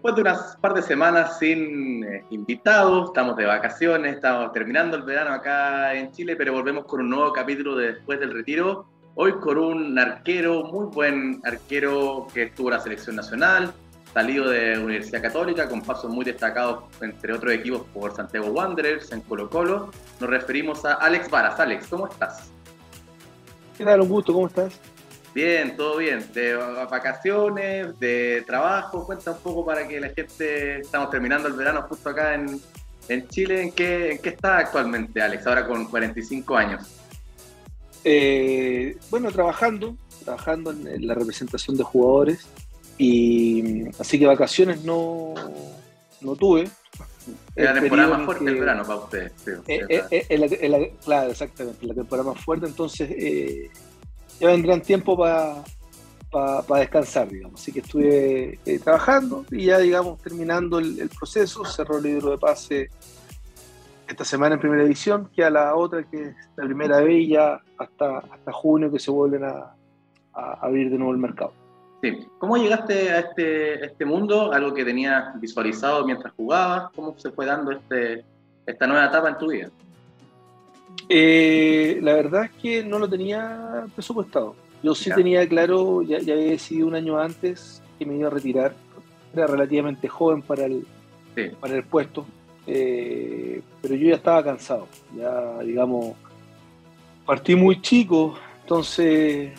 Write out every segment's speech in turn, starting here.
Después de unas par de semanas sin eh, invitados, estamos de vacaciones, estamos terminando el verano acá en Chile, pero volvemos con un nuevo capítulo de después del retiro. Hoy con un arquero, muy buen arquero que estuvo en la selección nacional, salido de Universidad Católica, con pasos muy destacados entre otros equipos por Santiago Wanderers, en Colo Colo. Nos referimos a Alex Varas. Alex, ¿cómo estás? ¿Qué tal? Un gusto, ¿cómo estás? Bien, todo bien. De vacaciones, de trabajo, cuenta un poco para que la gente, estamos terminando el verano justo acá en, Chile. ¿En qué, ¿En qué está actualmente, Alex, ahora con 45 años? Eh, bueno, trabajando, trabajando en, la representación de jugadores. Y así que vacaciones no, no tuve. Es la temporada más fuerte del verano para ustedes. Eh, eh, claro, exactamente, la temporada más fuerte. Entonces, ya vendrán tiempo para descansar, digamos. Así que estuve eh, trabajando y ya, digamos, terminando el, proceso. Cerró el libro de pase esta semana en primera edición, que a la otra, que es la primera vez, ya hasta, hasta junio que se vuelven a, abrir de nuevo el mercado. Sí. ¿Cómo llegaste a este, este mundo? Algo que tenías visualizado mientras jugabas. ¿Cómo se fue dando este, esta nueva etapa en tu vida? Eh, la verdad es que no lo tenía presupuestado. Yo sí tenía claro, ya, había decidido un año antes que me iba a retirar. Era relativamente joven para el, para el puesto, eh, pero yo ya estaba cansado. Ya, digamos, partí muy chico, entonces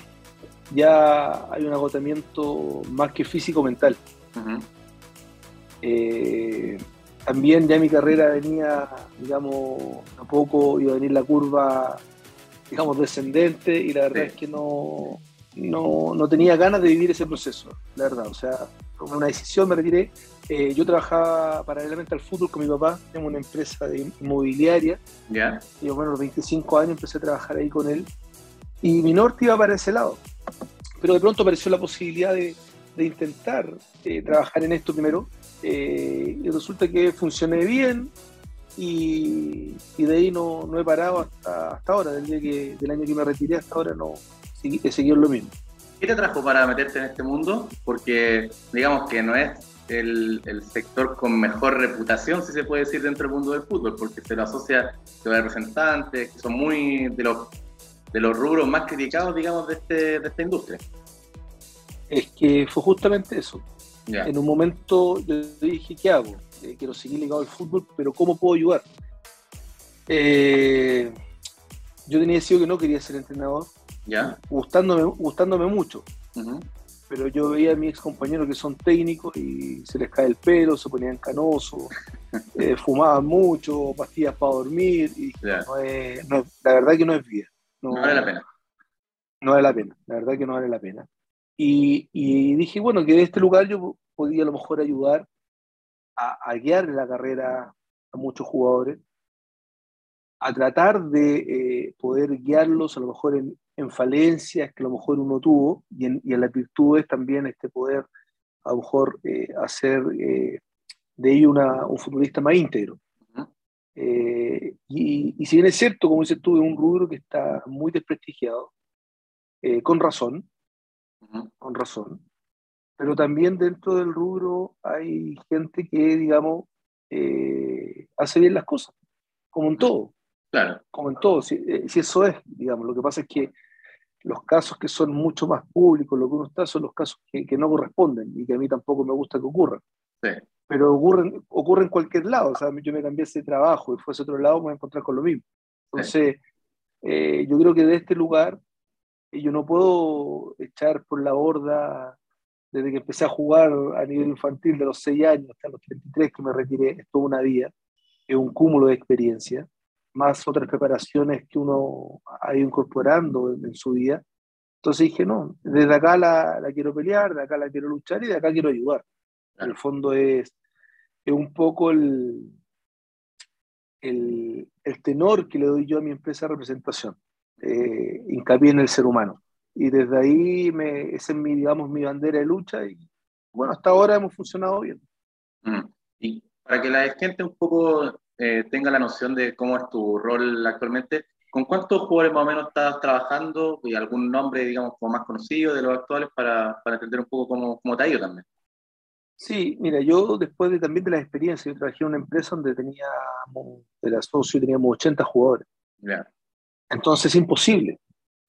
ya hay un agotamiento más que físico-mental también ya mi carrera venía, digamos, a poco iba a venir la curva, digamos, descendente y la verdad es que no, no, tenía ganas de vivir ese proceso, la verdad. O sea, tomé una decisión, me retiré. Eh, yo trabajaba paralelamente al fútbol con mi papá, en una empresa de inmobiliaria. Ya. Y bueno, a los 25 años empecé a trabajar ahí con él. Y mi norte iba para ese lado. Pero de pronto apareció la posibilidad de, de intentar eh, trabajar en esto primero eh, y resulta que funcioné bien y, de ahí no, no he parado hasta, hasta ahora, del, día que, del año que me retiré hasta ahora no he seguido lo mismo. ¿Qué te trajo para meterte en este mundo? Porque digamos que no es el, el, sector con mejor reputación, si se puede decir, dentro del mundo del fútbol, porque se lo asocia a los representantes, que son muy de los, de los rubros más criticados, digamos, de, este, de esta industria. Es que fue justamente eso. En un momento yo dije, ¿qué hago? Eh, quiero seguir ligado al fútbol, pero ¿cómo puedo ayudar? Eh, yo tenía decidido que no quería ser entrenador. Gustándome, gustándome mucho. Pero yo veía a mis ex compañeros que son técnicos y se les cae el pelo, se ponían canosos, eh, fumaban mucho, pastillas para dormir. Y la verdad que no es vida. no vale la pena. No vale la pena, la verdad que no vale la pena. Y, dije, bueno, que de este lugar yo podía a lo mejor ayudar a, guiar la carrera a muchos jugadores, a tratar de eh, poder guiarlos a lo mejor en, falencias que a lo mejor uno tuvo y en, las virtudes también este poder a lo mejor eh, hacer eh, de ello un futbolista más íntegro. y, y, si bien es cierto, como dices tú, es un rubro que está muy desprestigiado, con razón, con razón. Pero también dentro del rubro hay gente que, digamos, eh, hace bien las cosas, como en todo. Claro. Como en todo, si, eh, si, eso es, digamos. Lo que pasa es que los casos que son mucho más públicos, lo que uno está, son los casos que, que no corresponden y que a mí tampoco me gusta que ocurran. Sí. Pero ocurren, ocurre en cualquier lado. O sea, yo me cambié de trabajo y fuese a otro lado, me voy a encontrar con lo mismo. Entonces, eh, yo creo que de este lugar yo no puedo echar por la borda desde que empecé a jugar a nivel infantil de los 6 años hasta los 33 que me retiré, es toda una vida, es un cúmulo de experiencia, más otras preparaciones que uno ha ido incorporando en, su vida. Entonces dije, no, desde acá la, la, quiero pelear, de acá la quiero luchar y de acá quiero ayudar. En el fondo es, es un poco el, el, el tenor que le doy yo a mi empresa de representación eh, hincapié en el ser humano. Y desde ahí me, esa es mi, digamos, mi bandera de lucha y bueno, hasta ahora hemos funcionado bien. Mm. Y para que la gente un poco eh, tenga la noción de cómo es tu rol actualmente, ¿con cuántos jugadores más o menos estás trabajando y algún nombre, digamos, como más conocido de los actuales para, para entender un poco cómo, cómo te ha ido también? Sí, mira, yo después de también de la experiencia, yo trabajé en una empresa donde teníamos, era socio y teníamos 80 jugadores. Entonces es imposible,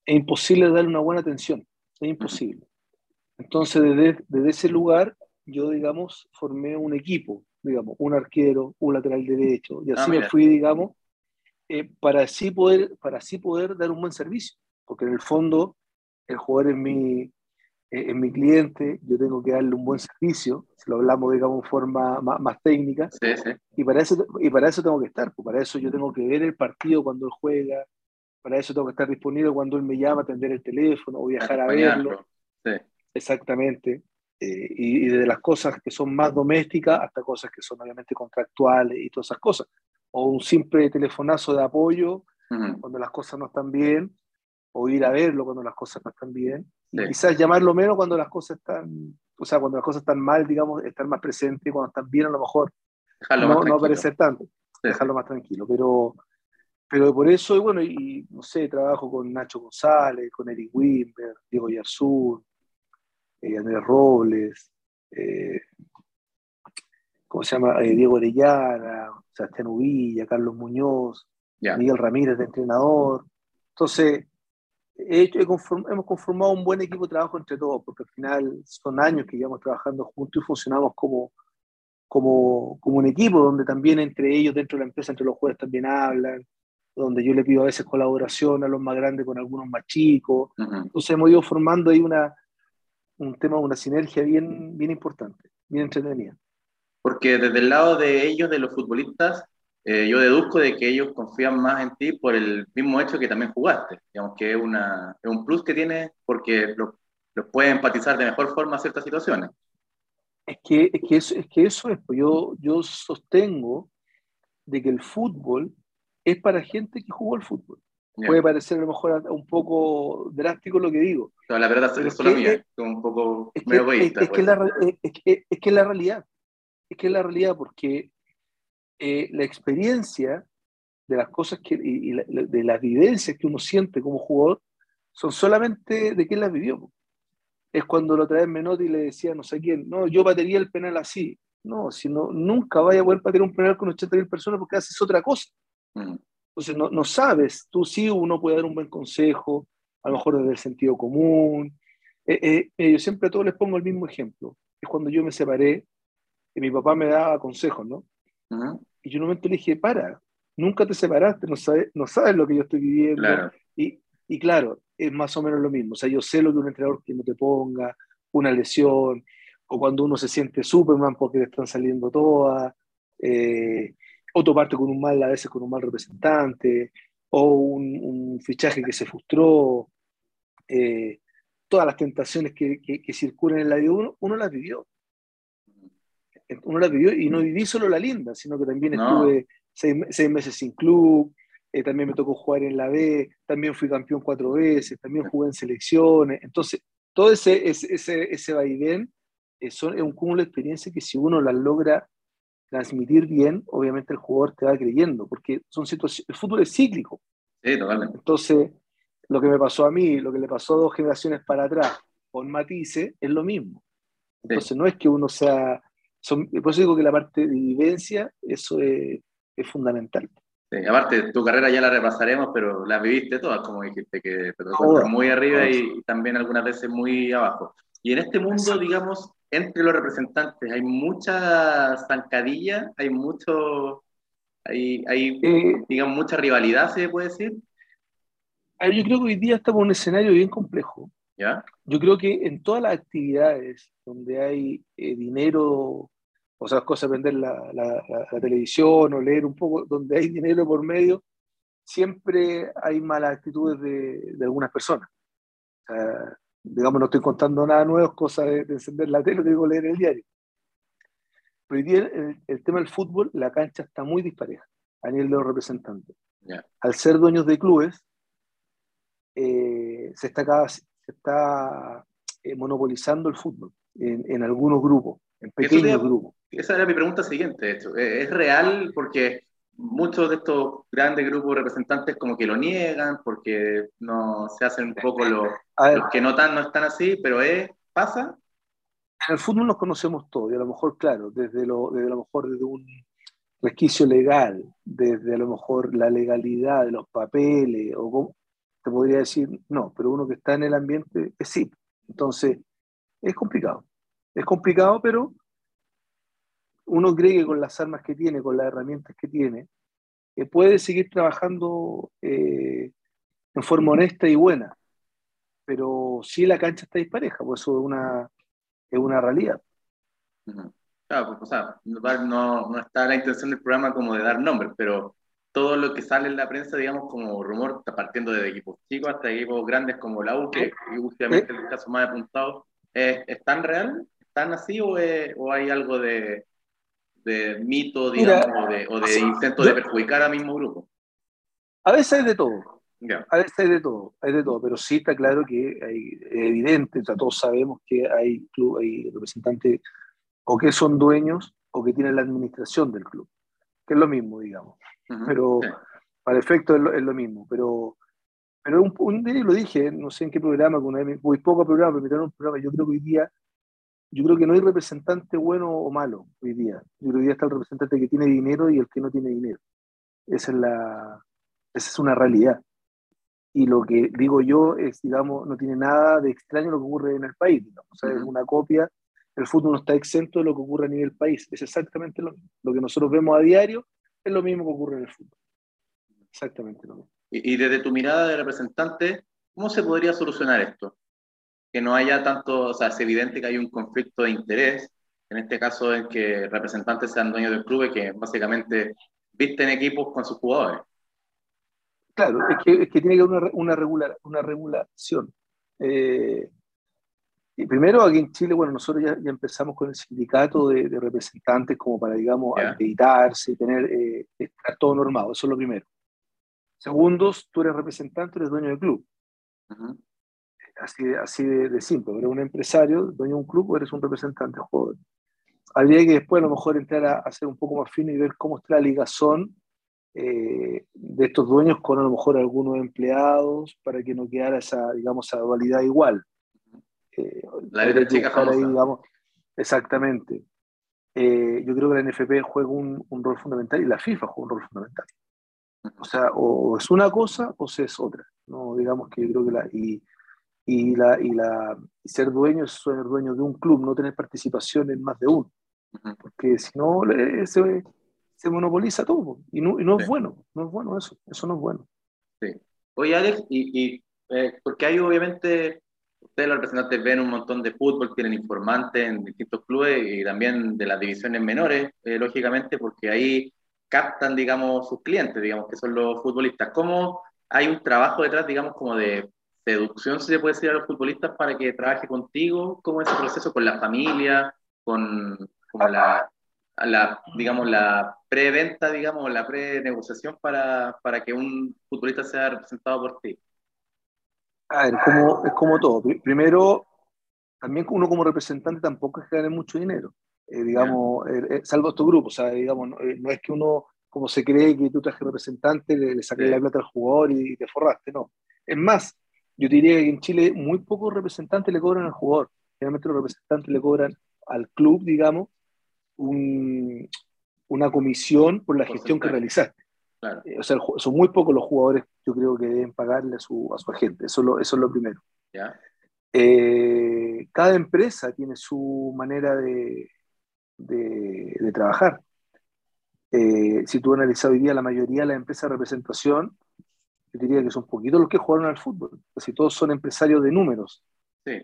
es imposible darle una buena atención, es imposible. Entonces desde, desde ese lugar yo, digamos, formé un equipo, digamos, un arquero, un lateral derecho, y así ah, me fui, digamos, eh, para, así poder, para así poder dar un buen servicio, porque en el fondo el jugador es mi, eh, mi cliente, yo tengo que darle un buen servicio, si lo hablamos, digamos, en forma más, técnica, Y, para eso, y para eso tengo que estar, pues para eso yo tengo que ver el partido cuando él juega, para eso tengo que estar disponible cuando él me llama, atender el teléfono o viajar a verlo. Exactamente. Eh, y, de las cosas que son más domésticas hasta cosas que son obviamente contractuales y todas esas cosas. O un simple telefonazo de apoyo cuando las cosas no están bien, o ir a verlo cuando las cosas no están bien. Y quizás llamarlo menos cuando las cosas están, o sea, cuando las cosas están mal, digamos, estar más presente, y cuando están bien a lo mejor no, no aparecer tanto, dejarlo más tranquilo. Pero, pero por eso, y bueno, y no sé, trabajo con Nacho González, con Eric Wimber, Diego Yarzún, eh, Andrés Robles, eh, ¿cómo se llama? Eh, Diego Orellana, Sebastián Uvilla, Carlos Muñoz, Miguel Ramírez de entrenador. Entonces, hemos conformado un buen equipo de trabajo entre todos, porque al final son años que llevamos trabajando juntos y funcionamos como, como, como un equipo, donde también entre ellos, dentro de la empresa, entre los jueces también hablan, donde yo le pido a veces colaboración a los más grandes con algunos más chicos. Entonces hemos ido formando ahí una, un tema, una sinergia bien, bien importante, bien entretenida. Porque desde el lado de ellos, de los futbolistas, eh, yo deduzco de que ellos confían más en ti por el mismo hecho que también jugaste, digamos que es, una, es un plus que tienes porque los lo puede empatizar de mejor forma a ciertas situaciones. Es que, es que, eso, es, que eso es, pues yo, yo sostengo de que el fútbol es para gente que jugó el fútbol. Puede parecer a lo mejor un poco drástico lo que digo. No, la verdad es solo mía, un poco es que, egoísta. Es, que la, es, que, es que la realidad, es que es la realidad porque eh, la experiencia de las cosas que, y, de las vivencias que uno siente como jugador son solamente de quien las vivió. Es cuando lo trae Menotti y le decía no sé quién, no, yo batería el penal así. No, si no, nunca vaya a poder patear un penal con 80.000 personas porque haces otra cosa. Mm. Entonces no, no, sabes, tú sí uno puede dar un buen consejo, a lo mejor desde el sentido común. Eh, eh, yo siempre a todos les pongo el mismo ejemplo. Es cuando yo me separé, y mi papá me daba consejos, ¿no? Y yo en un momento le dije, para, nunca te separaste, no sabes, no sabes lo que yo estoy viviendo. Y, y, claro, es más o menos lo mismo. O sea, yo sé lo que un entrenador que no te ponga, una lesión, o cuando uno se siente Superman porque le están saliendo todas. Eh, o toparte con un mal, a veces con un mal representante, o un, fichaje que se frustró, eh, todas las tentaciones que, que, circulan en la vida, uno, uno las vivió. Uno las vivió y no viví solo la linda, sino que también estuve seis, meses sin club, eh, también me tocó jugar en la B, también fui campeón cuatro veces, también jugué en selecciones. Entonces, todo ese, ese, ese, ese vaivén eh, es un cúmulo de experiencias que si uno las logra transmitir bien, obviamente el jugador te va creyendo, porque son situaciones, el fútbol es cíclico. Sí, totalmente. Entonces, lo que me pasó a mí, lo que le pasó a dos generaciones para atrás con Matisse, es lo mismo. Entonces, no es que uno sea. Son, por eso digo que la parte de vivencia, eso es, es fundamental. Sí, aparte, tu carrera ya la repasaremos, pero la viviste todas, como dijiste, que te muy arriba y, y, también algunas veces muy abajo. Y en este mundo, digamos, entre los representantes hay mucha zancadilla, hay mucho, hay, hay eh, digamos, mucha rivalidad, se puede decir. Yo creo que hoy día estamos en un escenario bien complejo. ¿Ya? Yo creo que en todas las actividades donde hay eh, dinero, o sea, cosas, vender la, la, la, televisión o leer un poco, donde hay dinero por medio, siempre hay malas actitudes de, de algunas personas. O sea, digamos, no estoy contando nada nuevo, es cosa de, encender la tele, digo leer el diario. Pero hoy día el, tema del fútbol, la cancha está muy dispareja a nivel de los representantes. Al ser dueños de clubes, eh, se está, se está eh, monopolizando el fútbol en, en, algunos grupos, en pequeños grupos. Esa era mi pregunta siguiente, hecho. ¿Es real porque muchos de estos grandes grupos representantes como que lo niegan porque no se hacen un poco los, que no, tan, no están así, pero es, pasa. En el fútbol nos conocemos todos, y a lo mejor, claro, desde lo, desde a lo mejor desde un resquicio legal, desde a lo mejor la legalidad de los papeles, o te podría decir no, pero uno que está en el ambiente es sí. Entonces, es complicado. Es complicado, pero uno cree que con las armas que tiene, con las herramientas que tiene, eh, puede seguir trabajando eh, en forma honesta y buena. Pero si la cancha está dispareja, pues eso es una, es una realidad. Claro, pues, o sea, no, no está la intención del programa como de dar nombres, pero todo lo que sale en la prensa, digamos, como rumor, está partiendo de equipos chicos hasta equipos grandes como la U, que últimamente el caso más apuntado, ¿es, tan real? ¿Están así o, o hay algo de, de mito, digamos, o de, intento de perjudicar al mismo grupo? A veces hay de todo. A veces hay de todo, hay de todo, pero sí está claro que hay, es evidente, o todos sabemos que hay, club, hay representantes o que son dueños o que tienen la administración del club, que es lo mismo, digamos. Pero para efecto es lo, es lo, mismo. Pero, pero un, un, día lo dije, no sé en qué programa, con muy poco programa, pero un programa, yo creo que hoy día yo creo que no hay representante bueno o malo hoy día. Yo creo que hoy día está el representante que tiene dinero y el que no tiene dinero. Esa es, la, esa es una realidad. Y lo que digo yo es, digamos, no tiene nada de extraño lo que ocurre en el país. O sea, es una copia. El fútbol no está exento de lo que ocurre a nivel país. Es exactamente lo mismo. Lo que nosotros vemos a diario es lo mismo que ocurre en el fútbol. Exactamente lo mismo. Y, y desde tu mirada de representante, ¿cómo se podría solucionar esto? Que no haya tanto, o sea, es evidente que hay un conflicto de interés, en este caso en que representantes sean dueños del club y que básicamente visten equipos con sus jugadores. Claro, es que, es que tiene que haber una, una, regular, una regulación. Eh, y primero, aquí en Chile, bueno, nosotros ya, ya empezamos con el sindicato de, de, representantes como para, digamos, yeah. acreditarse, tener, eh, estar todo normado, eso es lo primero. Segundos, tú eres representante, eres dueño del club. Uh -huh así, así de, de, simple. Eres un empresario, dueño de un club o eres un representante joven. Habría que después a lo mejor entrar a, a ser un poco más fino y ver cómo está la ligazón eh, de estos dueños con a lo mejor algunos empleados para que no quedara esa, digamos, esa dualidad igual. Eh, la letra chica ahí, digamos, Exactamente. Eh, yo creo que la NFP juega un, un, rol fundamental y la FIFA juega un rol fundamental. O sea, o es una cosa o se es otra. ¿no? Digamos que yo creo que la. Y, y, la, y, la, y ser dueño es ser dueño de un club, no tener participación en más de uno. Porque si no, se, se monopoliza todo y no, y no sí. es bueno, no es bueno eso, eso no es bueno. Sí. Oye, Alex, y, y eh, porque hay obviamente, ustedes los representantes ven un montón de fútbol, tienen informantes en distintos clubes y también de las divisiones menores, eh, lógicamente, porque ahí captan, digamos, sus clientes, digamos, que son los futbolistas. ¿Cómo hay un trabajo detrás, digamos, como de seducción, si se puede decir, a los futbolistas para que trabaje contigo? ¿Cómo es ese proceso con la familia, con como la, la, digamos, la preventa, digamos, la pre-negociación para, para que un futbolista sea representado por ti? A ver, como, es como todo. Primero, también uno como representante tampoco es que gane mucho dinero, eh, digamos, eh, eh, salvo estos grupos, o sea, digamos, no, no, es que uno, como se cree que tú trajes representante, le, le saques sí. la plata al jugador y, y te forraste, no. Es más, yo diría que en Chile muy pocos representantes le cobran al jugador. Generalmente los representantes le cobran al club, digamos, un, una comisión por la gestión que realizaste. Claro. Eh, o sea, son muy pocos los jugadores, yo creo que deben pagarle a su, a su agente. Eso, lo, eso es lo primero. ¿Ya? Eh, cada empresa tiene su manera de, de, de trabajar. Eh, si tú analizas hoy día la mayoría de las empresas de representación, yo diría que son poquitos los que jugaron al fútbol. Casi todos son empresarios de números. Sí.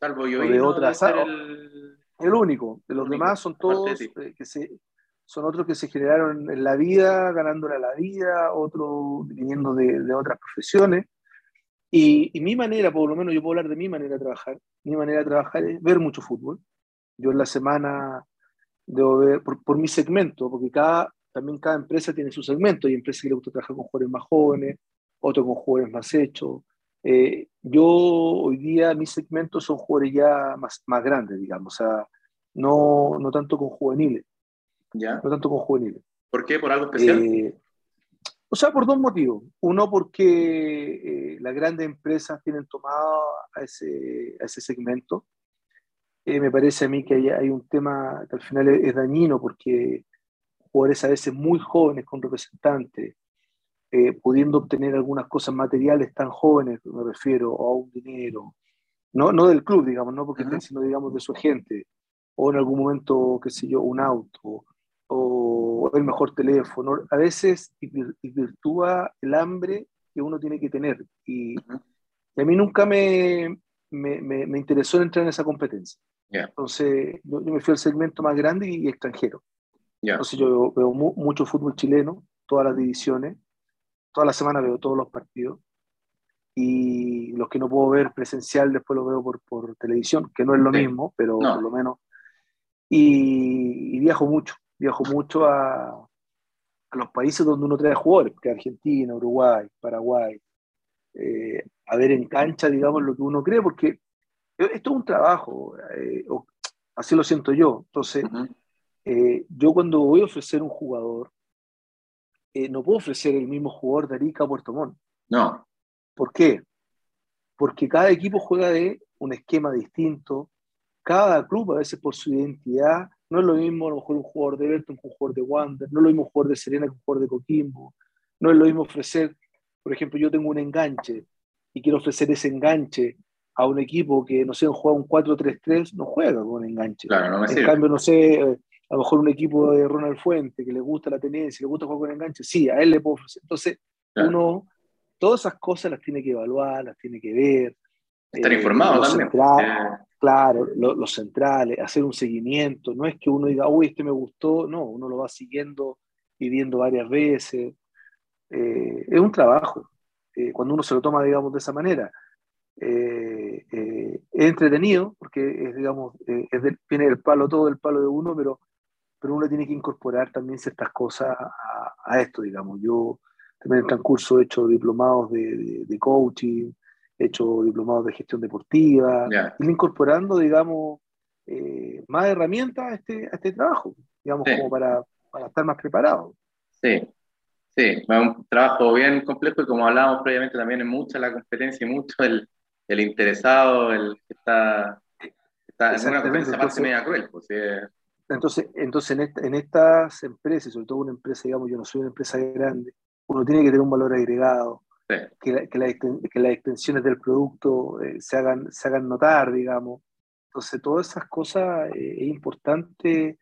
Salvo yo. de otras. El... el... único. De los único. demás son todos eh, que se, son otros que se generaron en la vida, ganándole la vida, otros viniendo de, de otras profesiones. Y, y, mi manera, por lo menos yo puedo hablar de mi manera de trabajar. Mi manera de trabajar es ver mucho fútbol. Yo en la semana debo ver, por, por mi segmento, porque cada, también cada empresa tiene su segmento. Hay empresas que les gusta trabajar con jugadores más jóvenes, otros con jugadores más hechos. Eh, yo hoy día mis segmentos son jugadores ya más, más grandes, digamos, o sea, no, no tanto con juveniles. ¿Ya? No tanto con juveniles. ¿Por qué? ¿Por algo especial? Eh, o sea, por dos motivos. Uno, porque eh, las grandes empresas tienen tomado a ese, a ese segmento. eh, me parece a mí que hay, un tema que al final es, dañino porque jugadores a veces muy jóvenes con representantes, eh, pudiendo obtener algunas cosas materiales tan jóvenes, me refiero a un dinero, no, no del club, digamos, no porque estén siendo, digamos, de su agente, o en algún momento, qué sé yo, un auto, o el mejor teléfono, a veces virtúa el hambre que uno tiene que tener. Y, a mí nunca me, me, me, interesó entrar en esa competencia. Entonces, yo, me fui al segmento más grande y, extranjero. Entonces, yo veo, mucho fútbol chileno, todas las divisiones, toda la semana veo todos los partidos. Y los que no puedo ver presencial, después lo veo por, por televisión, que no es lo mismo, pero por lo menos. Y, viajo mucho, viajo mucho a, a los países donde uno trae jugadores, que Argentina, Uruguay, Paraguay, eh, a ver en cancha, digamos, lo que uno cree, porque esto es un trabajo, eh, así lo siento yo. Entonces, eh, yo cuando voy a ofrecer un jugador, no puedo ofrecer el mismo jugador de Arica a Puerto Montt. No. ¿Por qué? Porque cada equipo juega de un esquema distinto, cada club, a veces por su identidad, no es lo mismo a lo mejor un jugador de Everton que un jugador de Wander, no es lo mismo un jugador de Serena que un jugador de Coquimbo, no es lo mismo ofrecer, por ejemplo, yo tengo un enganche y quiero ofrecer ese enganche a un equipo que, no sé, juega un 4-3-3, no juega con enganche. Claro, no en cambio, no sé, a lo mejor un equipo de Ronald Fuente que le gusta la tenencia, le gusta jugar con enganche, sí, a él le puedo ofrecer. Entonces, uno, todas esas cosas las tiene que evaluar, las tiene que ver. Estar eh, informado también. Claro, los centrales, hacer un seguimiento. No es que uno diga, uy, este me gustó. No, uno lo va siguiendo y viendo varias veces. Eh, es un trabajo. Eh, cuando uno se lo toma, digamos, de esa manera. Eh, es entretenido, porque es, digamos, es viene el palo todo, el palo de uno, pero, pero uno tiene que incorporar también ciertas cosas a, esto, digamos. Yo también en el transcurso he hecho diplomados de, de coaching, he hecho diplomados de gestión deportiva, y incorporando, digamos, eh, más herramientas a este, a este trabajo, digamos, como para, para, estar más preparado. Sí, sí, es un trabajo bien complejo y como hablábamos previamente también es mucha la competencia y mucho el, el interesado, el que está, está en una competencia más media cruel. Pues, Entonces, entonces en, en estas empresas, sobre todo una empresa, digamos, yo no soy una empresa grande, uno tiene que tener un valor agregado, que, que, las extensiones del producto eh, se, hagan, se hagan notar, digamos. Entonces, todas esas cosas eh, es importante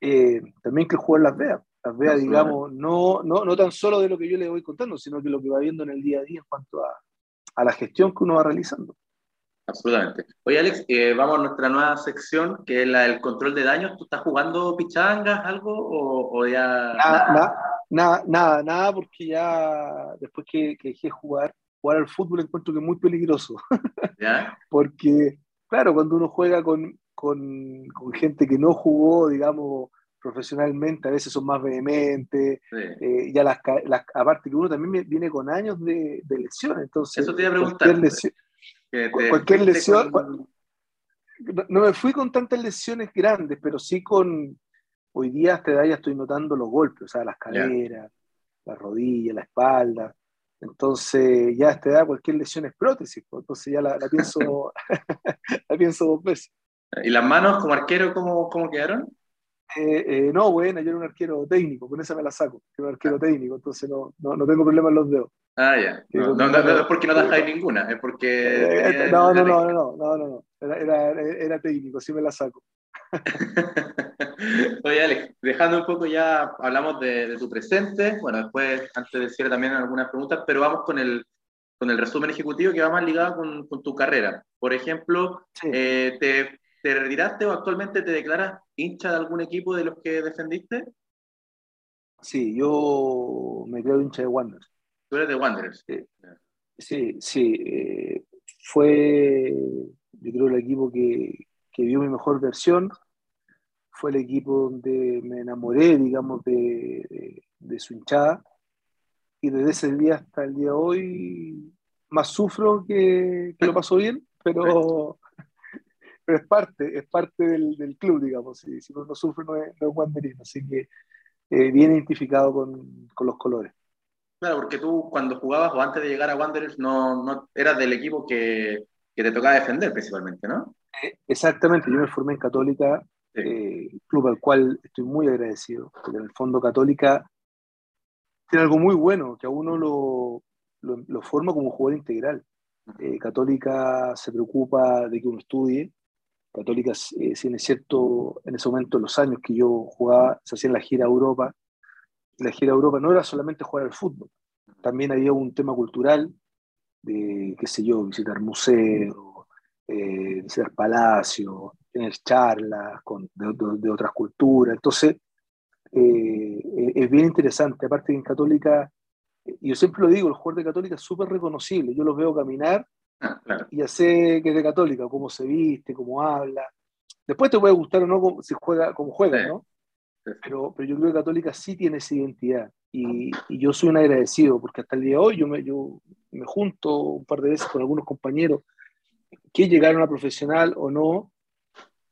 eh, también que el jugador las vea. Las vea, digamos, no, no, no tan solo de lo que yo le voy contando, sino que lo que va viendo en el día a día en cuanto a, a la gestión que uno va realizando. Absolutamente. Oye, Alex, vamos a nuestra nueva sección, que es la del control de daños. ¿Tú estás jugando pichangas, algo, o, o ya...? nada, Nada, nada, nada, porque ya después que, que dejé jugar, jugar al fútbol encuentro que es muy peligroso. ¿Ya? porque, claro, cuando uno juega con, con, con, gente que no jugó, digamos, profesionalmente, a veces son más vehementes, eh, ya las, las, aparte que uno también viene con años de, de lesiones, entonces... Eso te iba a preguntar. Cualquier lesión, no me fui con tantas lesiones grandes, pero sí con, hoy día a esta edad ya estoy notando los golpes, o sea, las caderas, las rodillas, la espalda. Entonces, ya a esta edad cualquier lesión es prótesis, pues, entonces ya la, pienso, la pienso dos veces. ¿Y las manos como arquero cómo, cómo quedaron? Eh, eh, no, bueno, yo era un arquero técnico, con esa me la saco, era un arquero técnico, entonces no, no, no tengo problema en los dedos. Ah, ya. No, no, no, es porque no dejáis ninguna, es porque. Eh, no, no, no, no, no, no, no, era, era, era técnico, sí me la saco. Oye, Alex, dejando un poco ya, hablamos de, tu presente, bueno, después, antes de decir también algunas preguntas, pero vamos con el, con el resumen ejecutivo que va más ligado con, con tu carrera. Por ejemplo, eh, te, te, retiraste o actualmente te declaras hincha de algún equipo de los que defendiste? Sí, yo me creo hincha de Wanderers. Tú eres de Wanderers. Sí, sí. Eh, fue, yo creo, el equipo que, que vio mi mejor versión. Fue el equipo donde me enamoré, digamos, de, de, su hinchada. Y desde ese día hasta el día de hoy, más sufro que, que lo paso bien, pero, pero es parte, es parte del, del club, digamos. Si, si uno no sufre, no es, no es Así que eh, bien identificado con, con, los colores. Claro, porque tú cuando jugabas o antes de llegar a Wanderers no, no eras del equipo que, que te tocaba defender principalmente, ¿no? Eh, exactamente, yo me formé en Católica, eh, club al cual estoy muy agradecido, porque en el fondo Católica tiene algo muy bueno, que a uno lo, lo, forma como jugador integral. Eh, Católica se preocupa de que uno estudie. Católica, eh, si cierto, en ese momento, los años que yo jugaba, se hacía la gira Europa. La gira Europa no era solamente jugar al fútbol, también había un tema cultural de, qué sé yo, visitar museos, eh, visitar palacios, tener charlas con, de, otras culturas. Entonces, eh, es bien interesante. Aparte que en Católica, y yo siempre lo digo, el jugador de Católica es súper reconocible. Yo los veo caminar ah, y ya sé que es de Católica, cómo se viste, cómo habla. Después te puede gustar o no si juega, cómo juega, ¿no? Pero, pero yo creo que Católica sí tiene esa identidad. Y, y, yo soy un agradecido, porque hasta el día de hoy yo me, yo me junto un par de veces con algunos compañeros que llegaron a profesional o no,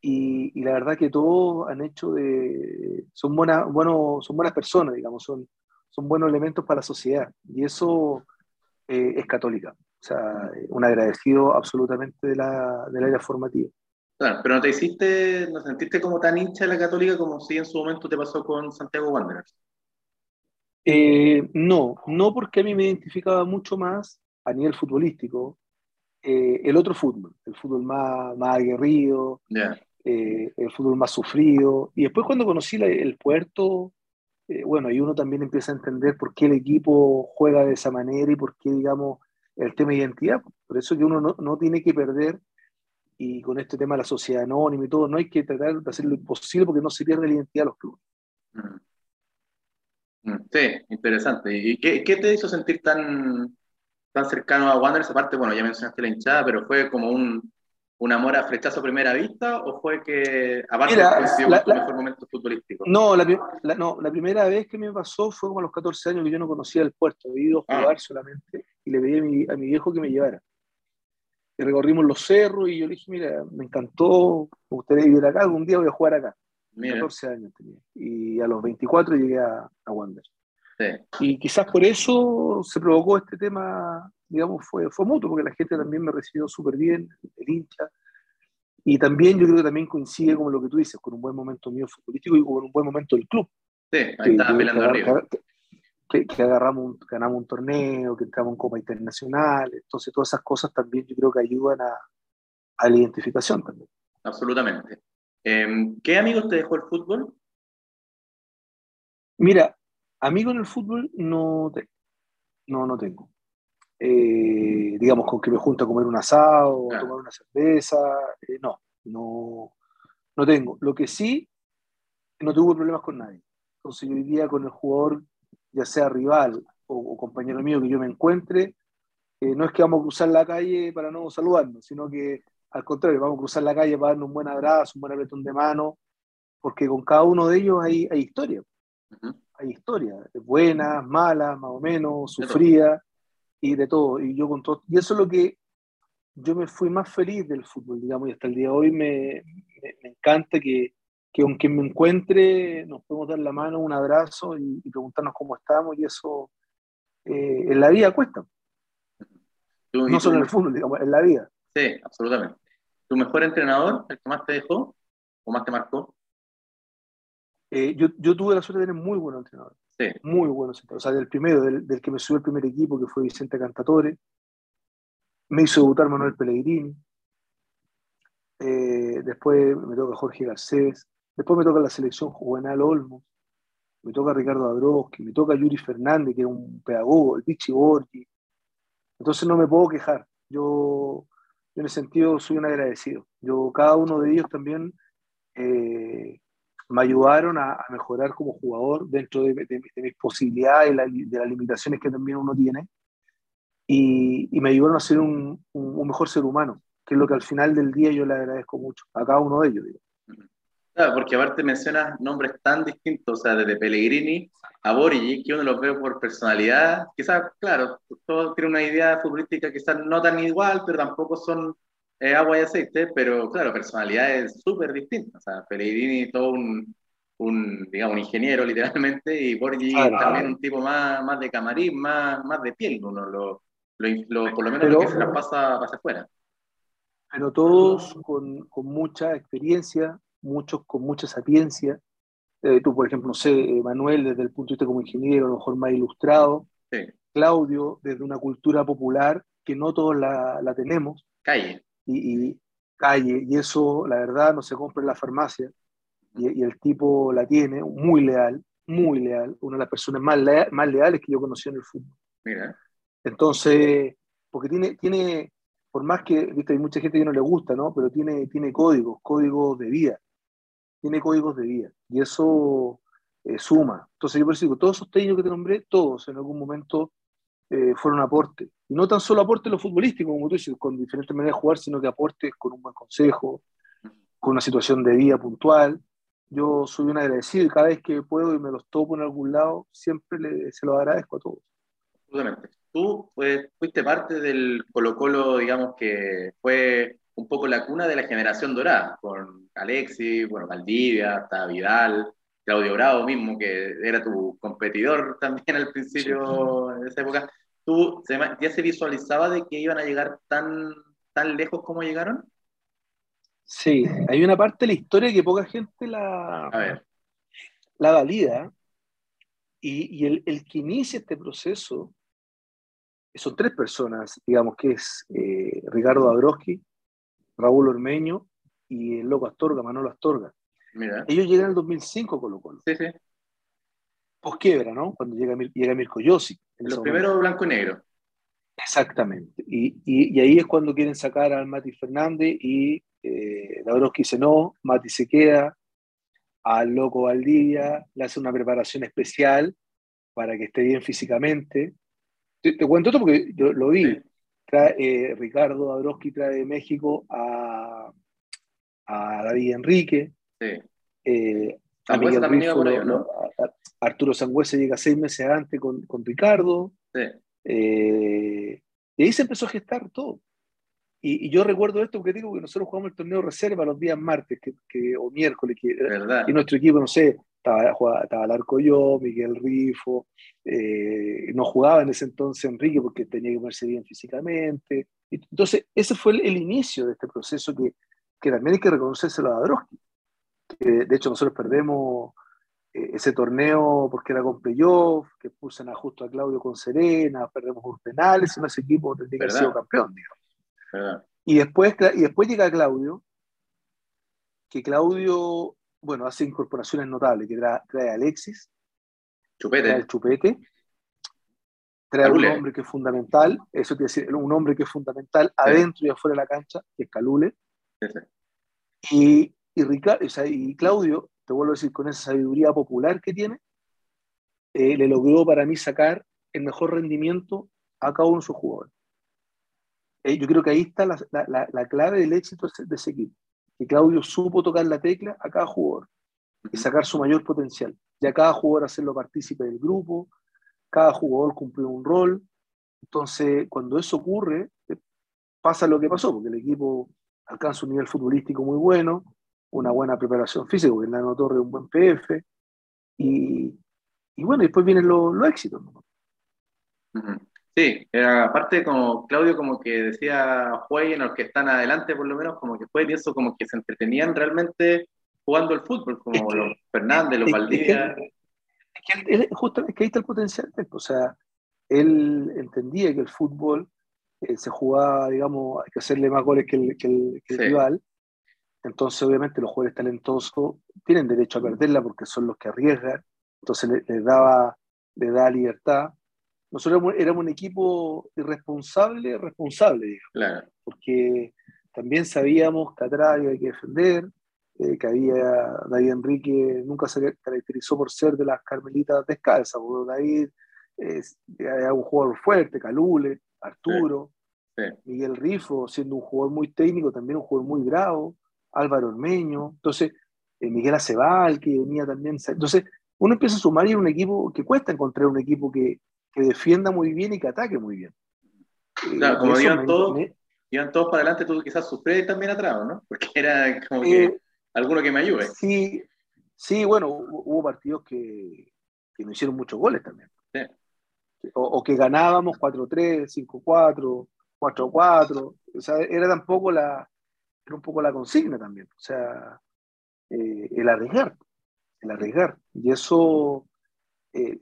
y, y, la verdad que todos han hecho de... son, buenas, bueno, son buenas personas, digamos, son, son buenos elementos para la sociedad, y eso eh, es católica. O sea, un agradecido absolutamente de la, del área formativa. Claro, pero no te hiciste, no sentiste como tan hincha de la católica como si en su momento te pasó con Santiago Wanderers. Eh, no, no porque a mí me identificaba mucho más a nivel futbolístico eh, el otro fútbol, el fútbol más, más aguerrido, eh, el fútbol más sufrido. Y después cuando conocí el puerto, bueno, ahí uno también empieza a entender por qué el equipo juega de esa manera y por qué, digamos, el tema de identidad. Por eso que uno no, no tiene que perder, y con este tema de la sociedad anónima y todo, no hay que tratar de hacer lo imposible porque no se pierde la identidad de los clubes. Mm. Mm, sí, interesante. ¿Y qué, qué, te hizo sentir tan, tan cercano a Wanderers? Aparte, bueno, ya mencionaste la hinchada, pero ¿fue como un, un amor a flechazo a primera vista o fue que, aparte, la, tu mejor momento futbolístico? No la, no, la primera vez que me pasó fue como a los 14 años que yo no conocía el puerto, había ido a ah. jugar solamente y le pedí a mi, a mi viejo que me llevara. Y recorrimos los cerros y yo le dije, mira, me encantó, me gustaría vivir acá, algún día voy a jugar acá. 14 años tenía. Y a los 24 llegué a, a Wander. Y quizás por eso se provocó este tema, digamos, fue, fue mutuo, porque la gente también me recibió súper bien, el hincha. Y también yo creo que también coincide con lo que tú dices, con un buen momento mío futbolístico y con un buen momento del club. Sí, ahí estaba peleando arriba. Que, que, agarramos ganamos un torneo, que entramos en Copa Internacional, entonces todas esas cosas también yo creo que ayudan a, a la identificación también. Absolutamente. Em, ¿Qué amigos te dejó el fútbol? Mira, amigos en el fútbol no, no, no tengo. Eh, digamos, con que me junta a comer un asado, o tomar una cerveza, eh, no, no, no tengo. Lo que sí, no tuve problemas con nadie. Entonces yo vivía con el jugador, ya sea rival o, compañero mío que yo me encuentre, eh, no es que vamos a cruzar la calle para no saludarnos, sino que al contrario, vamos a cruzar la calle para darnos un buen abrazo, un buen apretón de mano, porque con cada uno de ellos hay, hay historia. Hay historia, buenas, malas, más o menos, sufridas y de todo. Y, yo con todo. y eso es lo que yo me fui más feliz del fútbol, digamos, y hasta el día de hoy me, me, encanta que, que aunque me encuentre, nos podemos dar la mano, un abrazo y, preguntarnos cómo estamos, y eso eh, en la vida cuesta. No solo en el fútbol, digamos, en la vida. Sí, absolutamente. ¿Tu mejor entrenador, el que más te dejó o más te marcó? Eh, yo, yo, tuve la suerte de tener muy buenos entrenadores. Sí. Muy buenos entrenadores. O sea, del primero, del, del, que me subió el primer equipo, que fue Vicente Cantatore. Me hizo debutar Manuel Pellegrini. Eh, después me toca Jorge Garcés. Después me toca la selección Juvenal Olmos. Me toca Ricardo Adroski. Me toca Yuri Fernández, que es un pedagogo, el Pichi Borgi. Entonces no me puedo quejar. Yo en ese sentido soy un agradecido. Yo, cada uno de ellos también eh, me ayudaron a, mejorar como jugador dentro de, mis posibilidades, y de las limitaciones que también uno tiene, y, me ayudaron a ser un, mejor ser humano, que es lo que al final del día yo le agradezco mucho, a cada uno de ellos. Digo. Claro, porque aparte mencionas nombres tan distintos, o sea, desde Pellegrini a Borigi, que uno los ve por personalidad, quizás, claro, todos tienen una idea futbolística quizás no tan igual, pero tampoco son eh, agua y aceite, pero claro, personalidades súper distintas, o sea, Pellegrini todo un, un, digamos, un ingeniero literalmente, y Borgi también un tipo más, más de camarín, más, más de piel, uno lo, lo, por lo menos lo que se la pasa hacia afuera. pero todos con, con mucha experiencia, muchos con mucha sapiencia. Eh, tú, por ejemplo, no sé, Manuel, desde el punto de vista como ingeniero, a lo mejor más ilustrado. Sí. Claudio, desde una cultura popular que no todos la, la tenemos. Calle. Y, y, calle, y eso, la verdad, no se compra en la farmacia. Y, y, el tipo la tiene, muy leal, muy leal, una de las personas más, más leales que yo conocí en el fútbol. Mira. Entonces, porque tiene, tiene por más que, viste, hay mucha gente que no le gusta, ¿no? Pero tiene, tiene códigos, códigos de vida. Tiene códigos de vida. Y eso eh, suma. Entonces, yo por eso digo, todos esos técnicos que te nombré, todos en algún momento eh, fueron aporte. Y no tan solo aporte lo futbolístico, como tú dices, con diferentes maneras de jugar, sino que aportes con un buen consejo, con una situación de vida puntual. Yo soy un agradecido y cada vez que puedo y me los topo en algún lado, siempre le, se los agradezco a todos. Absolutamente tú pues, fuiste parte del Colo Colo, digamos que fue un poco la cuna de la generación dorada, con Alexis, bueno, Valdivia, hasta Vidal, Claudio Bravo mismo, que era tu competidor también al principio de esa época. ¿Tú ya se visualizaba de que iban a llegar tan, tan lejos como llegaron? Sí, hay una parte de la historia que poca gente la, la valida, y, y el, el, que inicia este proceso son tres personas, digamos, que es eh, Ricardo Abroski, Raúl Ormeño y el loco Astorga, Manolo Astorga. Mira. Ellos llegan en el 2005 Colo Colo. Sí, sí. Posquiebra, ¿no? Cuando llega, llega Mirko Yossi. Los primeros blanco y negro. Exactamente. Y, y, y, ahí es cuando quieren sacar al Mati Fernández y eh, Dabrowski dice no, Mati se queda, al loco Valdivia le hace una preparación especial para que esté bien físicamente, te, te, cuento esto porque yo lo vi. Sí. Trae, eh, Ricardo Dabrowski trae de México a, a David Enrique. Sí. Eh, Arturo Sangüese llega seis meses antes con, con Ricardo. Sí. Eh, y ahí se empezó a gestar todo. Y, y, yo recuerdo esto porque digo que nosotros jugamos el torneo reserva los días martes que, que o miércoles. Que, y nuestro equipo, no sé, estaba, jugaba, estaba Larco yo, Miguel Rifo, eh, no jugaba en ese entonces Enrique porque tenía que verse bien físicamente. Entonces, ese fue el, el inicio de este proceso que, que, también hay que reconocérselo a Dabrowski. De hecho, nosotros perdemos eh, ese torneo porque era con playoff, que pulsan a justo a Claudio con Serena, perdemos por penales, y ese equipo tendría que haber sido campeón, digamos. Y después, y después llega Claudio, que Claudio bueno, hace incorporaciones notables, que trae, trae a Alexis, Chupete. trae el Chupete, trae a un hombre que es fundamental, eso quiere decir, un hombre que es fundamental sí. adentro y afuera de la cancha, que es Calule. Sí, sí. Y, y, Ricardo, y Claudio, te vuelvo a decir, con esa sabiduría popular que tiene, eh, le logró para mí sacar el mejor rendimiento a cada uno de sus jugadores. Eh, yo creo que ahí está la, la, la clave del éxito de ese equipo que Claudio supo tocar la tecla a cada jugador y sacar su mayor potencial. Y a cada jugador hacerlo partícipe del grupo, cada jugador cumplió un rol. Entonces, cuando eso ocurre, eh, pasa lo que pasó, porque el equipo alcanza un nivel futbolístico muy bueno, una buena preparación física, porque Nano Torre es un buen PF, y, y bueno, después vienen los lo éxitos. Sí, aparte como Claudio como que decía jueguen los que están adelante por lo menos, como que fue y eso como que se entretenían realmente jugando el fútbol, como es que, los Fernández, los Valdivia. Es que, él, justo, es que ahí está el potencial, o sea, él entendía que el fútbol eh, se jugaba, digamos, hay que hacerle más goles que el, que el, que el sí. rival, entonces obviamente los jugadores talentosos tienen derecho a perderla porque son los que arriesgan, entonces les le daba, le da libertad, nosotros éramos un equipo irresponsable, responsable, digamos, claro. porque también sabíamos que atrás había que defender, eh, que había David Enrique, nunca se caracterizó por ser de las carmelitas descalzas, porque David es, era un jugador fuerte, Calule, Arturo, sí. Sí. Miguel Rifo, siendo un jugador muy técnico, también un jugador muy bravo, Álvaro Ormeño, entonces eh, Miguel Acebal, que venía también, entonces uno empieza a sumar y era un equipo que cuesta encontrar un equipo que, que defienda muy bien y que ataque muy bien. Claro, como iban todos, me... iban todos para adelante, tú quizás sufres también atrás, ¿no? Porque era como que eh, alguno que me ayude. Sí, sí bueno, hubo partidos que, que nos hicieron muchos goles también. Sí. O, o, que ganábamos 4-3, 5-4, 4-4. O sea, era tampoco la, un poco la consigna también, o sea, eh, el arriesgar, el arriesgar. Y eso eh,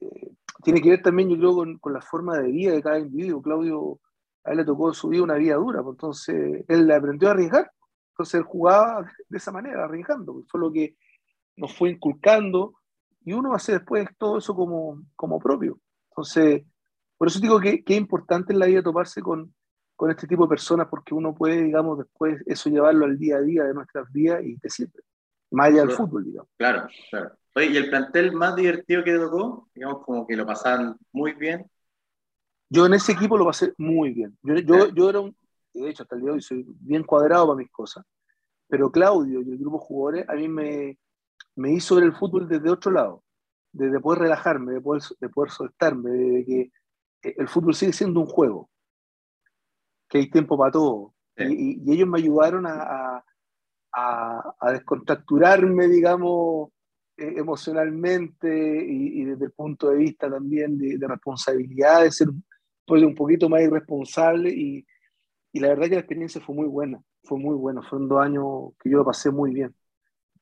tiene que ver también, yo creo, con, la forma de vida de cada individuo. Claudio, a él le tocó su vida una vida dura, pues entonces él aprendió a arriesgar, entonces él jugaba de esa manera, arriesgando, pues fue lo que nos fue inculcando y uno hace después todo eso como, como propio. Entonces, por eso digo que, que es importante en la vida toparse con, con este tipo de personas porque uno puede, digamos, después eso llevarlo al día a día de nuestras vidas y te sirve. Más allá del fútbol, digamos. Claro, claro. Oye, ¿y el plantel más divertido que tocó? Digamos, como que lo pasaban muy bien. Yo en ese equipo lo pasé muy bien. Yo, yo, yo era un, de hecho, hasta el día de hoy soy bien cuadrado para mis cosas. Pero Claudio y el grupo de jugadores a mí me, me hizo ver el fútbol desde otro lado, de, poder relajarme, de poder, de poder soltarme, de que el fútbol sigue siendo un juego que hay tiempo para todo. Y, ellos me ayudaron a, a, a descontracturarme, digamos, eh, emocionalmente y, desde el punto de vista también de, responsabilidad, de ser pues, un poquito más irresponsable. Y, y, la verdad que la experiencia fue muy buena, fue muy buena. Fueron dos años que yo lo pasé muy bien.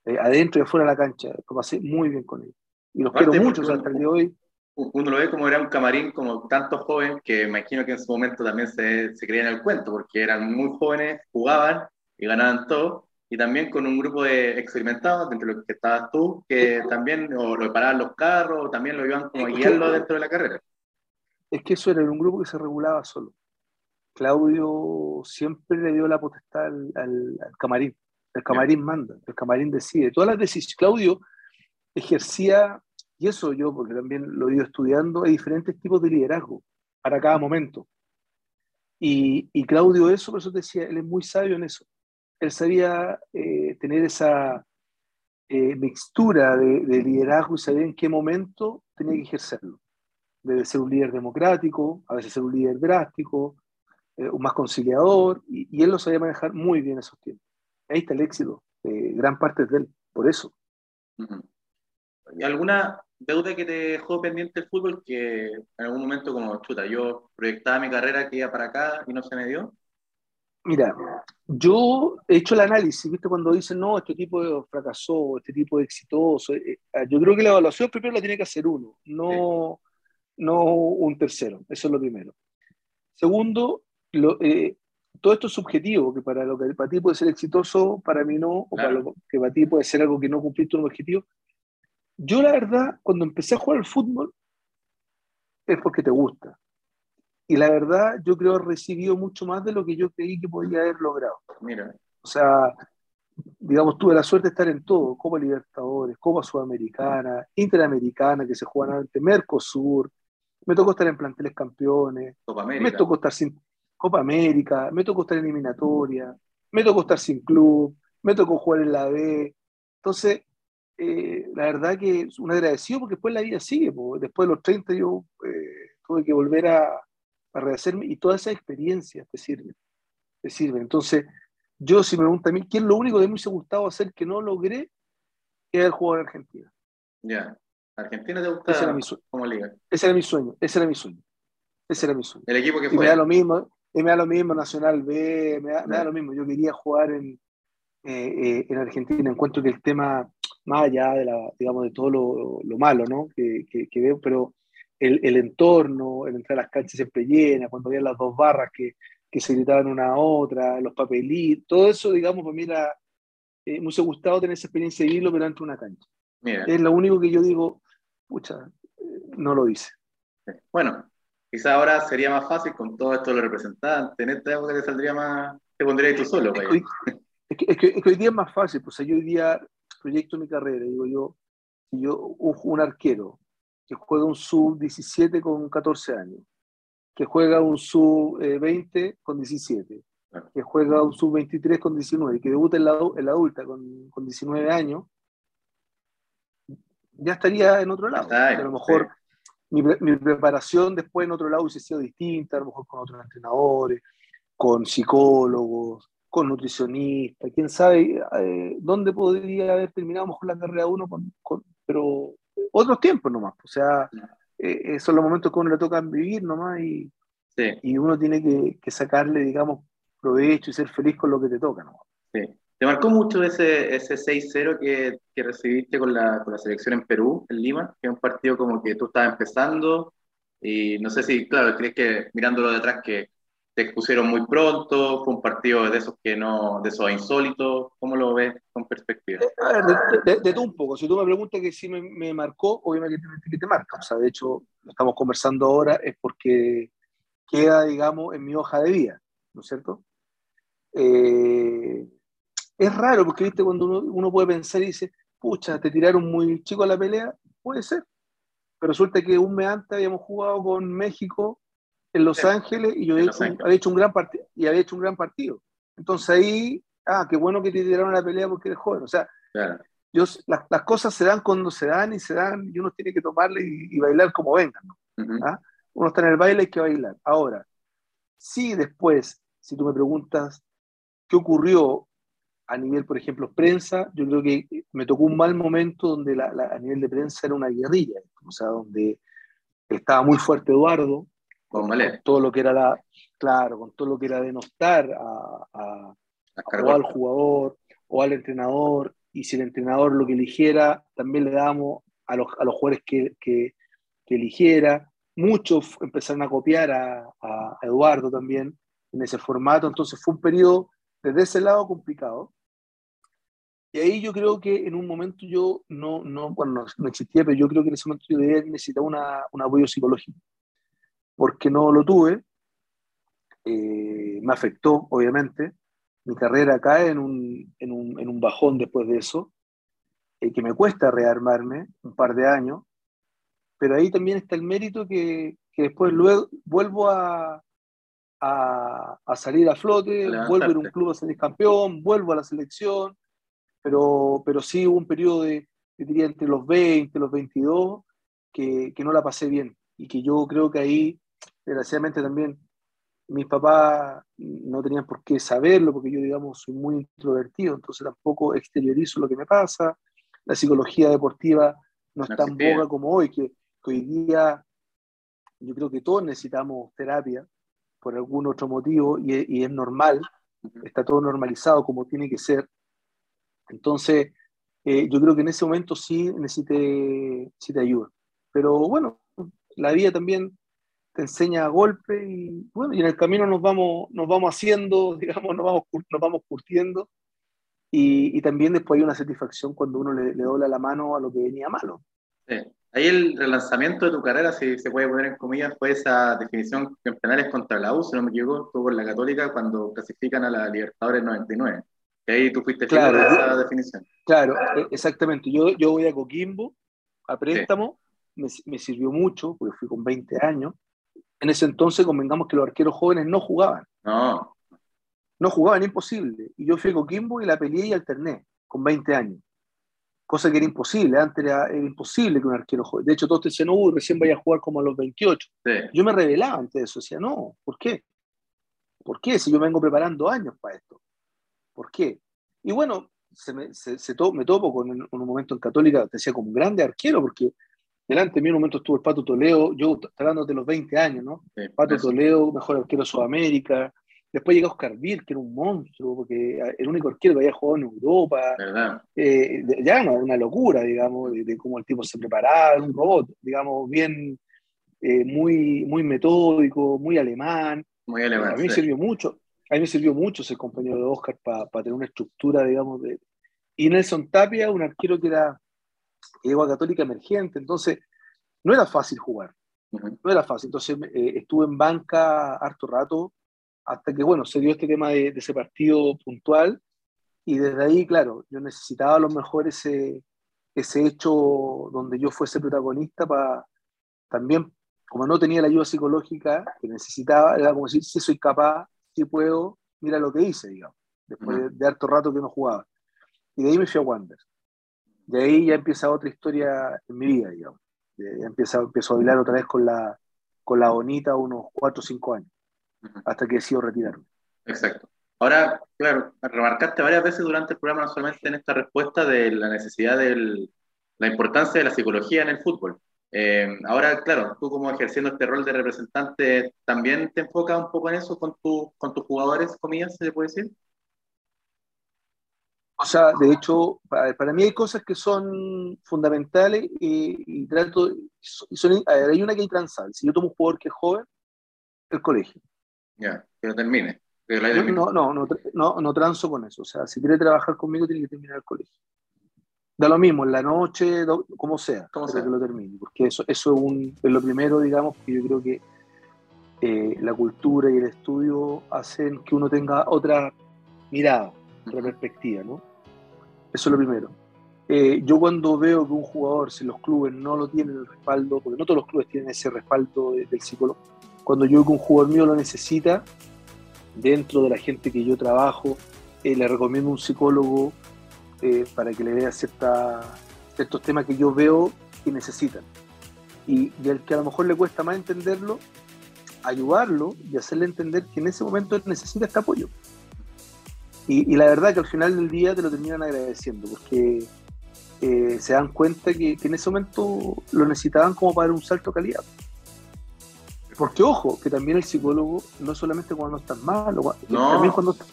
Eh, adentro y afuera de la cancha, lo pasé muy bien con ellos. Y los quiero mucho hasta el día de hoy uno lo ve como era un camarín como tantos jóvenes que imagino que en su momento también se, se creían el cuento, porque eran muy jóvenes, jugaban y ganaban todo, y también con un grupo de experimentados, dentro de los que estabas tú, que también o lo paraban los carros, o también lo iban como a guiarlo dentro de la carrera. Es que eso era un grupo que se regulaba solo. Claudio siempre le dio la potestad al, al, camarín. El camarín manda, el camarín decide. Todas las decisiones. Claudio ejercía y eso yo, porque también lo he ido estudiando, hay diferentes tipos de liderazgo para cada momento. Y, y Claudio eso, por eso te decía, él es muy sabio en eso. Él sabía eh, tener esa eh, mixtura de, liderazgo y sabía en qué momento tenía que ejercerlo. Debe ser un líder democrático, a veces ser un líder drástico, eh, un más conciliador, y, él lo sabía manejar muy bien esos tiempos. Ahí está el éxito, gran parte de él, por eso. ¿Y alguna deuda que te dejó pendiente el fútbol que en algún momento como, chuta, yo proyectaba mi carrera que iba para acá y no se me dio? Mira, yo he hecho el análisis, ¿viste? Cuando dicen, no, este tipo fracasó, este tipo exitoso. Eh, eh, yo creo que la evaluación primero la tiene que hacer uno, no, no un tercero. Eso es lo primero. Segundo, lo, eh, todo esto es subjetivo, que para lo que para ti puede ser exitoso, para mí no, o para lo que para ti puede ser algo que no cumpliste un objetivo. Yo la verdad, cuando empecé a jugar al fútbol, es porque te gusta. Y la verdad, yo creo que he recibido mucho más de lo que yo creí que podía haber logrado. Mira. O sea, digamos, tuve la suerte de estar en todo, Copa Libertadores, Copa Sudamericana, Interamericana, que se juegan antes, Mercosur, me tocó estar en planteles campeones, Copa América. me tocó estar sin Copa América, me tocó estar en eliminatoria, me tocó estar sin club, me tocó jugar en la B. Entonces, eh, la verdad que es un agradecido porque después la vida sigue. Después de los 30 yo eh, tuve que volver a, a rehacerme y todas esas experiencias te sirven. Te sirven. Entonces, yo si me preguntan a mí, ¿qué es lo único que me hubiese gustado hacer que no logré? Es el juego en Argentina. Ya. ¿Argentina te gusta ese era mi como liga? Ese era mi sueño. Ese era mi sueño. Ese era mi sueño. El equipo que fue. Y me da lo mismo. Y me da lo mismo Nacional B, me da, me da lo mismo. Yo quería jugar en, eh, en Argentina. Encuentro que el tema más allá de, la, digamos, de todo lo, lo malo ¿no? que, que, veo, pero el, el, entorno, el entrar a las canchas siempre llenas, cuando había las dos barras que, que, se gritaban una a otra, los papelitos, todo eso, digamos, para mí era, eh, me hubiese gustado tener esa experiencia de vivirlo, pero ante una cancha. Es lo único que yo digo, pucha, eh, no lo hice. Bueno, quizá ahora sería más fácil con todo esto de los representantes, en esta época te saldría más, te pondrías tú solo. Es que, es, que, es, que, hoy día es más fácil, pues yo hoy día proyecto mi carrera. Digo yo, si yo un arquero que juega un sub 17 con 14 años, que juega un sub 20 eh, con 17, que juega un sub 23 con 19 y que debuta en la, en la adulta con, con, 19 años, ya estaría en otro lado. a lo mejor mi, mi, preparación después en otro lado hubiese sido distinta, a lo mejor con otros entrenadores, con psicólogos, con nutricionista, quién sabe eh, dónde podría haber terminado mejor la carrera uno, con, pero otros tiempos nomás. O sea, eh, esos son los momentos que uno le toca vivir nomás y, y uno tiene que, que, sacarle, digamos, provecho y ser feliz con lo que te toca nomás. Sí. ¿Te marcó mucho ese, ese 6-0 que, que, recibiste con la, con la selección en Perú, en Lima? Que es un partido como que tú estabas empezando y no sé si, claro, crees que mirándolo detrás que te expusieron muy pronto, fue de esos que no, de esos insólitos, ¿cómo lo ves con perspectiva? Eh, a ver, de, de, tú un poco, si tú me preguntas que si me, me marcó, obviamente que te marca, o sea, de hecho, lo estamos conversando ahora es porque queda, digamos, en mi hoja de vida, ¿no es cierto? Eh, es raro porque, viste, cuando uno, uno, puede pensar y dice, pucha, te tiraron muy chico a la pelea, puede ser, pero resulta que un mes antes habíamos jugado con México en Los Ángeles y yo había hecho, un, había hecho, un gran partido y había hecho un gran partido. Entonces ahí, ah, qué bueno que te tiraron la pelea porque eres joven. O sea, claro. yo, las, las, cosas se dan cuando se dan y se dan y uno tiene que tomarle y, y bailar como vengan. ¿no? Uh -huh. ¿Ah? Uno está en el baile y hay que bailar. Ahora, si después, si tú me preguntas qué ocurrió a nivel, por ejemplo, prensa, yo creo que me tocó un mal momento donde la, la, a nivel de prensa era una guerrilla, o sea, donde estaba muy fuerte Eduardo, con, todo lo que era la, claro, con todo lo que era denostar a, a, a o al jugador o al entrenador, y si el entrenador lo que eligiera, también le damos a los, a los jugadores que, que, que eligiera. Muchos empezaron a copiar a, a, Eduardo también en ese formato, entonces fue un periodo desde ese lado complicado. Y ahí yo creo que en un momento yo, no, no bueno, no, existía, pero yo creo que en ese momento yo debía necesitar una, un apoyo psicológico porque no lo tuve, eh, me afectó, obviamente. Mi carrera cae en un, en un, en un bajón después de eso, eh, que me cuesta rearmarme un par de años, pero ahí también está el mérito que, que después luego vuelvo a, a, a salir a flote, vuelvo a un club a ser campeón, vuelvo a la selección, pero, pero sí hubo un periodo de, diría, entre los 20 y los 22, que, que no la pasé bien y que yo creo que ahí desgraciadamente también mis papás no tenían por qué saberlo, porque yo, digamos, soy muy introvertido, entonces tampoco exteriorizo lo que me pasa. La psicología deportiva no es tan boga como hoy, que, que, hoy día yo creo que todos necesitamos terapia por algún otro motivo y, y es normal, está todo normalizado como tiene que ser. Entonces, eh, yo creo que en ese momento sí necesite, necesite ayuda. Pero bueno, la vida también te enseña a golpe y bueno, y en el camino nos vamos, nos vamos haciendo, digamos, nos vamos, nos vamos curtiendo y, y también después hay una satisfacción cuando uno le, le, dobla la mano a lo que venía malo. Sí. Ahí el relanzamiento de tu carrera, si se puede poner en comillas, fue esa definición en penales contra la U, si no me equivoco, estuvo en la Católica cuando clasifican a la Libertadores 99. Y ahí tú fuiste claro, de esa definición. Claro, e, exactamente. Yo, yo voy a Coquimbo a préstamo, sí. me, me sirvió mucho, porque fui con 20 años, en ese entonces convengamos que los arqueros jóvenes no jugaban. No. No jugaban, imposible. Y yo fui a Coquimbo y la peleé y alterné con 20 años. Cosa que era imposible, antes era, era imposible que un arquero joven. De hecho, todos te decían, no, recién vaya a jugar como a los 28. Sí. Yo me revelaba ante eso, decía, no, ¿por qué? ¿Por qué? Si yo vengo preparando años para esto. ¿Por qué? Y bueno, se me, se, se to, me topo con, en un momento en Católica, te decía como un grande arquero, porque delante de mí en un momento estuvo el Pato Toledo, yo hablando de los 20 años, ¿no? Sí, Pato eso. Toledo, mejor arquero de Sudamérica. Después llegó Oscar Vir, que era un monstruo, porque el único arquero que había jugado en Europa. Eh, ya no, una locura, digamos, de, de, cómo el tipo se preparaba, un robot, digamos, bien, eh, muy, muy metódico, muy alemán. Muy alemán. A mí me sirvió mucho, a mí me sirvió mucho ser compañero de Oscar para pa tener una estructura, digamos, de... Y Nelson Tapia, un arquero que era que llegó a Católica emergente, entonces no era fácil jugar, uh -huh. no era fácil, entonces eh, estuve en banca harto rato, hasta que, bueno, se dio este tema de, de, ese partido puntual, y desde ahí, claro, yo necesitaba a lo mejor ese, ese hecho donde yo fuese protagonista para también, como no tenía la ayuda psicológica que necesitaba, era como decir, si soy capaz, si puedo, mira lo que hice, digamos, después uh -huh. de, de harto rato que no jugaba. Y de ahí me fui a Wander. De ahí ya empieza otra historia en mi vida, digamos. Ya empieza, empiezo a bailar otra vez con la, con la bonita unos 4 o 5 años, uh -huh. hasta que decido retirarme. Exacto. Ahora, claro, remarcaste varias veces durante el programa, no solamente en esta respuesta, de la necesidad de la importancia de la psicología en el fútbol. Eh, ahora, claro, tú como ejerciendo este rol de representante, ¿también te enfocas un poco en eso con, tu, con tus jugadores, comillas, se le puede decir? O sea, de hecho, para, mí hay cosas que son fundamentales y, trato, y son, hay una que hay transal. Si yo tomo un jugador que es joven, el colegio. Ya, que lo termine. no, no, no, no, no, transo con eso. O sea, si quiere trabajar conmigo, tiene que terminar el colegio. Da lo mismo, en la noche, como sea, como sea que lo termine. Porque eso, eso es, un, es lo primero, digamos, que yo creo que eh, la cultura y el estudio hacen que uno tenga otra mirada, perspectiva, ¿no? Eso es lo primero. Eh, yo cuando veo que un jugador, si los clubes no lo tienen el respaldo, porque no todos los clubes tienen ese respaldo del psicólogo, cuando yo veo que un jugador mío lo necesita, dentro de la gente que yo trabajo, eh, le recomiendo un psicólogo para que le vea cierta, ciertos temas que yo veo que necesitan. Y, y al que a lo mejor le cuesta más entenderlo, ayudarlo y hacerle entender que en ese momento él necesita este apoyo. Y, la verdad que al final del día te lo terminan agradeciendo, porque eh, se dan cuenta que, en ese momento lo necesitaban como para dar un salto de calidad. Porque ojo, que también el psicólogo no es solamente cuando no estás mal, también cuando estás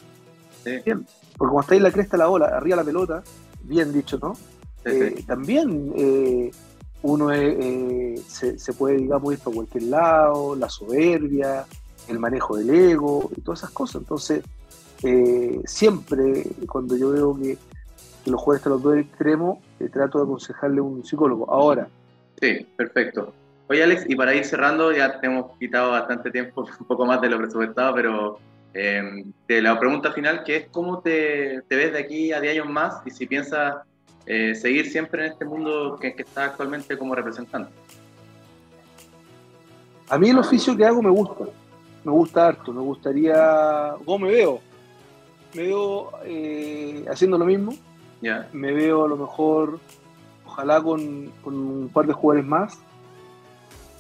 bien. Porque cuando estás en la cresta de la ola, arriba de la pelota, bien dicho, ¿no? Eh, también eh, uno eh, se, puede, digamos, ir para cualquier lado, la soberbia, el manejo del ego y todas esas cosas. Entonces, eh, siempre cuando yo veo que, los jueces están los dos extremos, eh, trato de aconsejarle a un psicólogo. Ahora. Sí, perfecto. Oye, Alex, y para ir cerrando, ya te hemos quitado bastante tiempo, un poco más de lo presupuestado, pero de la pregunta final, que es cómo te, te ves de aquí a 10 años más y si piensas eh, seguir siempre en este mundo que, está actualmente como representante? A mí el oficio que hago me gusta, me gusta harto, me gustaría, ¿cómo me veo? Me veo eh, haciendo lo mismo, me veo a lo mejor, ojalá con, un par de jugadores más,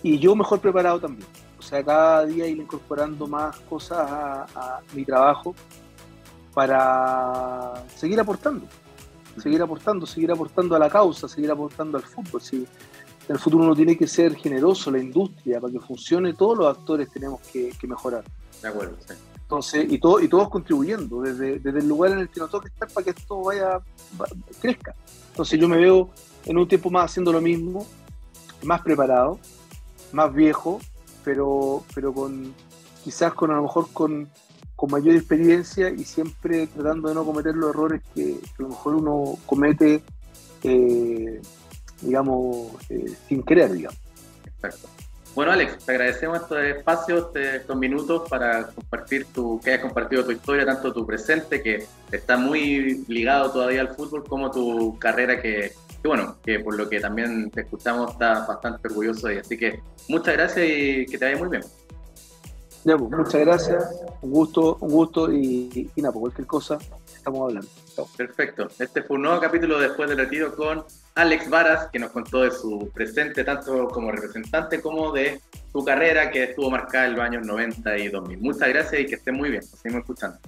y yo mejor preparado también. O sea, cada día ir incorporando más cosas a mi trabajo para seguir aportando seguir aportando, seguir aportando a la causa, seguir aportando al fútbol. Si en el futuro uno tiene que ser generoso, la industria, para que funcione, todos los actores tenemos que, mejorar. De acuerdo, sí. Entonces, y, todo, y todos contribuyendo, desde, el lugar en el que nos toca estar para que esto vaya, crezca. Entonces yo me veo en un tiempo más haciendo lo mismo, más preparado, más viejo, pero, pero con quizás con a lo mejor con, mayor experiencia y siempre tratando de no cometer los errores que, a lo mejor uno comete, eh, digamos, eh, sin querer, digamos. Bueno, Alex, te agradecemos estos espacios, estos minutos para compartir tu, que hayas compartido tu historia, tanto tu presente, que está muy ligado todavía al fútbol, como tu carrera, que, que bueno, que por lo que también te escuchamos, está bastante orgulloso de Así que muchas gracias y que te vaya muy bien. Ya, pues, muchas gracias, un gusto, un gusto y, nada, por cualquier cosa estamos hablando. Perfecto. Este fue un nuevo capítulo después del retiro con Alex Varas, que nos contó de su presente, tanto como representante como de su carrera que estuvo marcada en los años 90 y 2000. Muchas gracias y que estén muy bien. Nos seguimos escuchando.